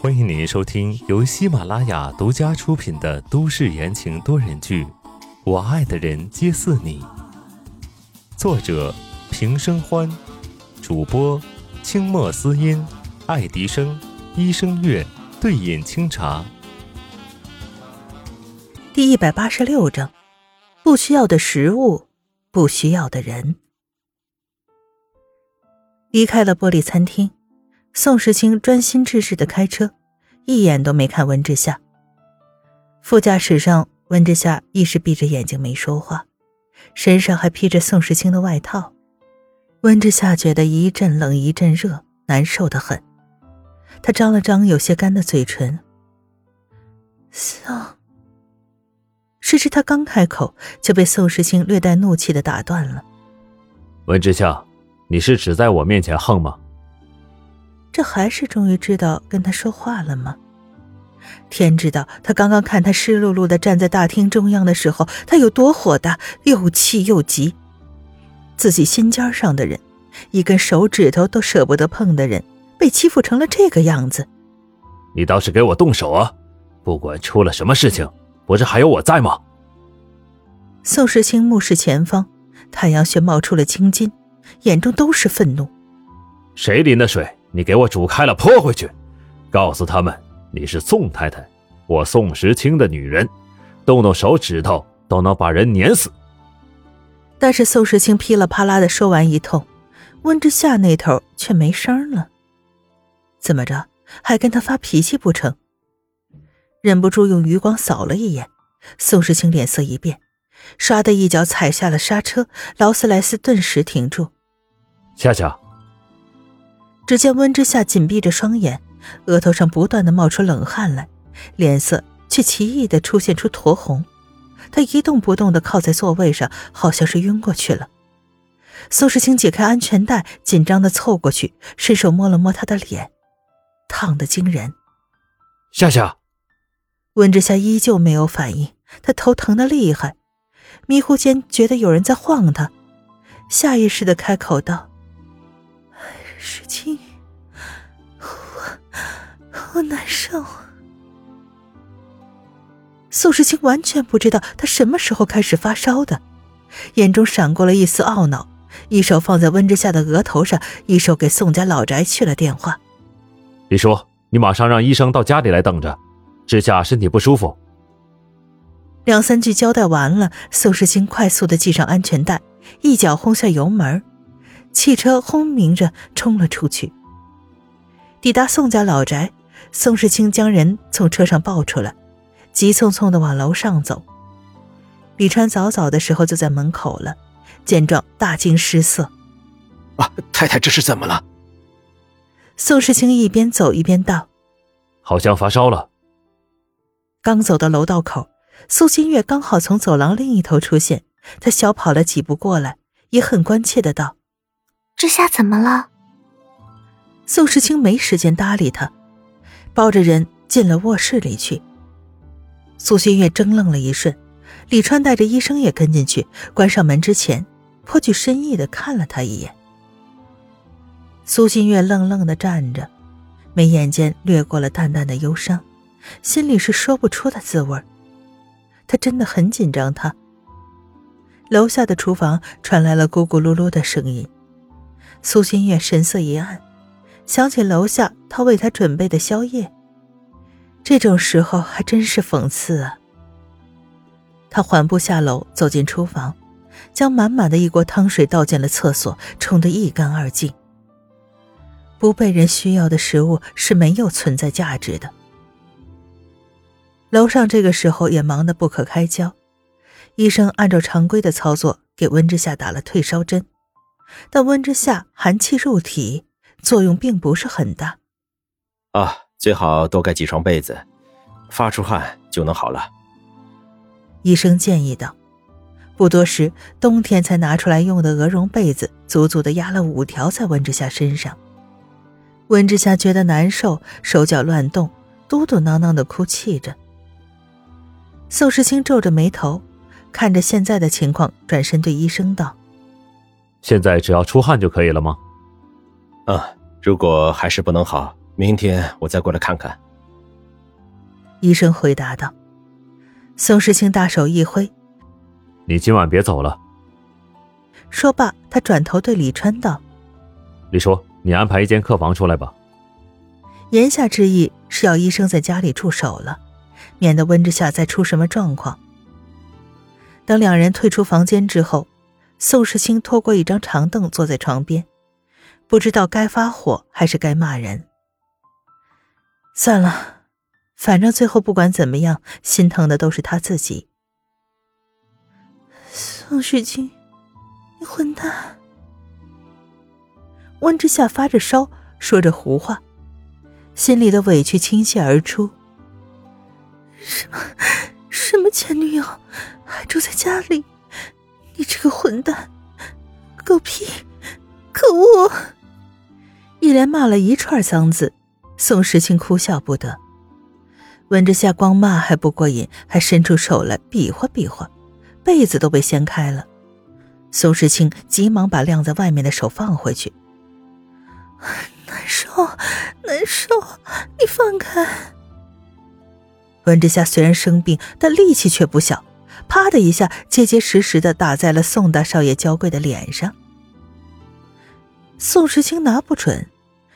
欢迎您收听由喜马拉雅独家出品的都市言情多人剧《我爱的人皆似你》，作者平生欢，主播清墨思音、爱迪生、医生月、对饮清茶。第一百八十六章：不需要的食物，不需要的人。离开了玻璃餐厅。宋时清专心致志的开车，一眼都没看温之夏。副驾驶上，温之夏一时闭着眼睛没说话，身上还披着宋时清的外套。温之夏觉得一阵冷一阵热，难受的很。他张了张有些干的嘴唇。宋，谁知他刚开口，就被宋时清略带怒气的打断了。温之夏，你是只在我面前横吗？这还是终于知道跟他说话了吗？天知道，他刚刚看他湿漉漉的站在大厅中央的时候，他有多火大，又气又急。自己心尖上的人，一根手指头都舍不得碰的人，被欺负成了这个样子。你倒是给我动手啊！不管出了什么事情，不是还有我在吗？宋时清目视前方，太阳穴冒出了青筋，眼中都是愤怒。谁淋的水？你给我煮开了泼回去，告诉他们你是宋太太，我宋时清的女人，动动手指头都能把人碾死。但是宋时清噼里啪啦的说完一通，温之夏那头却没声了。怎么着，还跟他发脾气不成？忍不住用余光扫了一眼，宋时清脸色一变，唰的一脚踩下了刹车，劳斯莱斯顿时停住。夏夏。只见温之夏紧闭着双眼，额头上不断的冒出冷汗来，脸色却奇异的出现出酡红。他一动不动的靠在座位上，好像是晕过去了。苏时清解开安全带，紧张的凑过去，伸手摸了摸他的脸，烫的惊人。夏夏，温之夏依旧没有反应，他头疼的厉害，迷糊间觉得有人在晃他，下意识的开口道。时清，我我难受。宋时清完全不知道他什么时候开始发烧的，眼中闪过了一丝懊恼，一手放在温之夏的额头上，一手给宋家老宅去了电话。李叔，你马上让医生到家里来等着，之夏身体不舒服。两三句交代完了，宋时清快速的系上安全带，一脚轰下油门。汽车轰鸣着冲了出去。抵达宋家老宅，宋世清将人从车上抱出来，急匆匆的往楼上走。李川早早的时候就在门口了，见状大惊失色：“啊，太太这是怎么了？”宋世清一边走一边道：“好像发烧了。”刚走到楼道口，苏新月刚好从走廊另一头出现，她小跑了几步过来，也很关切的道。这下怎么了？宋时清没时间搭理他，抱着人进了卧室里去。苏新月怔愣了一瞬，李川带着医生也跟进去，关上门之前，颇具深意的看了他一眼。苏新月愣愣的站着，眉眼间掠过了淡淡的忧伤，心里是说不出的滋味。他真的很紧张。他楼下的厨房传来了咕咕噜噜的声音。苏新月神色一暗，想起楼下他为他准备的宵夜，这种时候还真是讽刺啊。他缓步下楼，走进厨房，将满满的一锅汤水倒进了厕所，冲得一干二净。不被人需要的食物是没有存在价值的。楼上这个时候也忙得不可开交，医生按照常规的操作给温之夏打了退烧针。但温之夏寒气入体，作用并不是很大。啊，最好多盖几床被子，发出汗就能好了。医生建议道。不多时，冬天才拿出来用的鹅绒被子足足的压了五条在温之夏身上。温之夏觉得难受，手脚乱动，嘟嘟囔囔的哭泣着。宋时清皱着眉头，看着现在的情况，转身对医生道。现在只要出汗就可以了吗？啊，如果还是不能好，明天我再过来看看。医生回答道。宋时清大手一挥：“你今晚别走了。”说罢，他转头对李川道：“李叔，你安排一间客房出来吧。”言下之意是要医生在家里驻守了，免得温之夏再出什么状况。等两人退出房间之后，宋时清拖过一张长凳坐在床边，不知道该发火还是该骂人。算了，反正最后不管怎么样，心疼的都是他自己。宋时清，你混蛋！温之夏发着烧，说着胡话。心里的委屈倾泻而出。什么？什么前女友还住在家里？你这个混蛋，狗屁，可恶！一连骂了一串脏字，宋时清哭笑不得。温之夏光骂还不过瘾，还伸出手来比划比划，被子都被掀开了。宋时清急忙把晾在外面的手放回去。难受，难受！你放开！温之夏虽然生病，但力气却不小，啪的一下，结结实实的打在了宋大少爷娇贵的脸上。宋时清拿不准，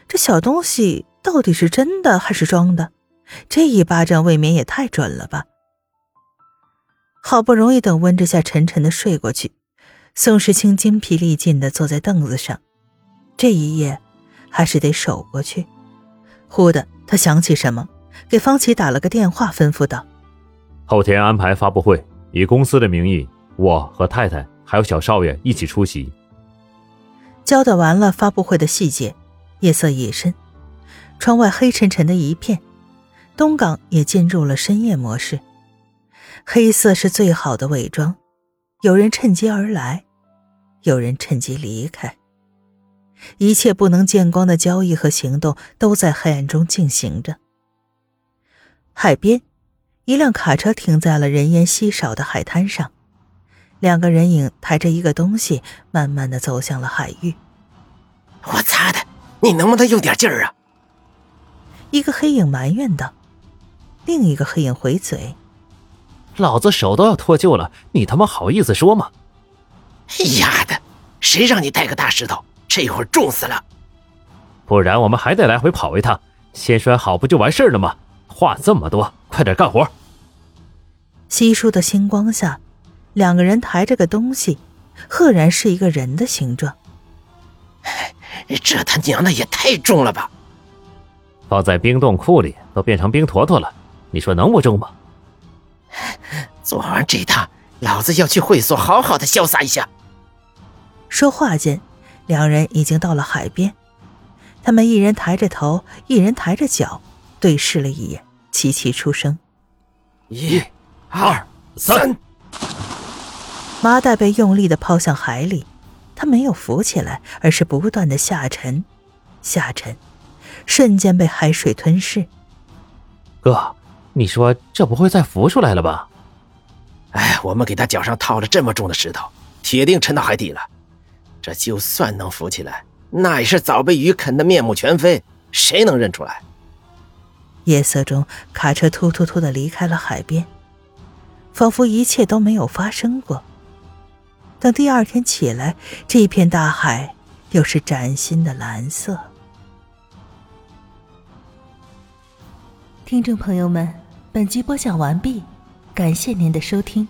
这小东西到底是真的还是装的？这一巴掌未免也太准了吧！好不容易等温之夏沉沉的睡过去，宋时清精疲力尽的坐在凳子上，这一夜。还是得守过去。忽的，他想起什么，给方琦打了个电话，吩咐道：“后天安排发布会，以公司的名义，我和太太还有小少爷一起出席。”交代完了发布会的细节，夜色已深，窗外黑沉沉的一片，东港也进入了深夜模式。黑色是最好的伪装，有人趁机而来，有人趁机离开。一切不能见光的交易和行动都在黑暗中进行着。海边，一辆卡车停在了人烟稀少的海滩上，两个人影抬着一个东西，慢慢的走向了海域。我擦的，你能不能用点劲儿啊？一个黑影埋怨道。另一个黑影回嘴：“老子手都要脱臼了，你他妈好意思说吗？”丫的，谁让你带个大石头？这会儿重死了，不然我们还得来回跑一趟，先摔好不就完事儿了吗？话这么多，快点干活！稀疏的星光下，两个人抬着个东西，赫然是一个人的形状。这他娘的也太重了吧！放在冰冻库里都变成冰坨坨了，你说能不重吗？做完这趟，老子要去会所好好的潇洒一下。说话间。两人已经到了海边，他们一人抬着头，一人抬着脚，对视了一眼，齐齐出声：“一、二、三。”麻袋被用力的抛向海里，它没有浮起来，而是不断的下沉，下沉，瞬间被海水吞噬。哥，你说这不会再浮出来了吧？哎，我们给他脚上套了这么重的石头，铁定沉到海底了。这就算能浮起来，那也是早被鱼啃得面目全非，谁能认出来？夜色中，卡车突突突的离开了海边，仿佛一切都没有发生过。等第二天起来，这片大海又是崭新的蓝色。听众朋友们，本集播讲完毕，感谢您的收听。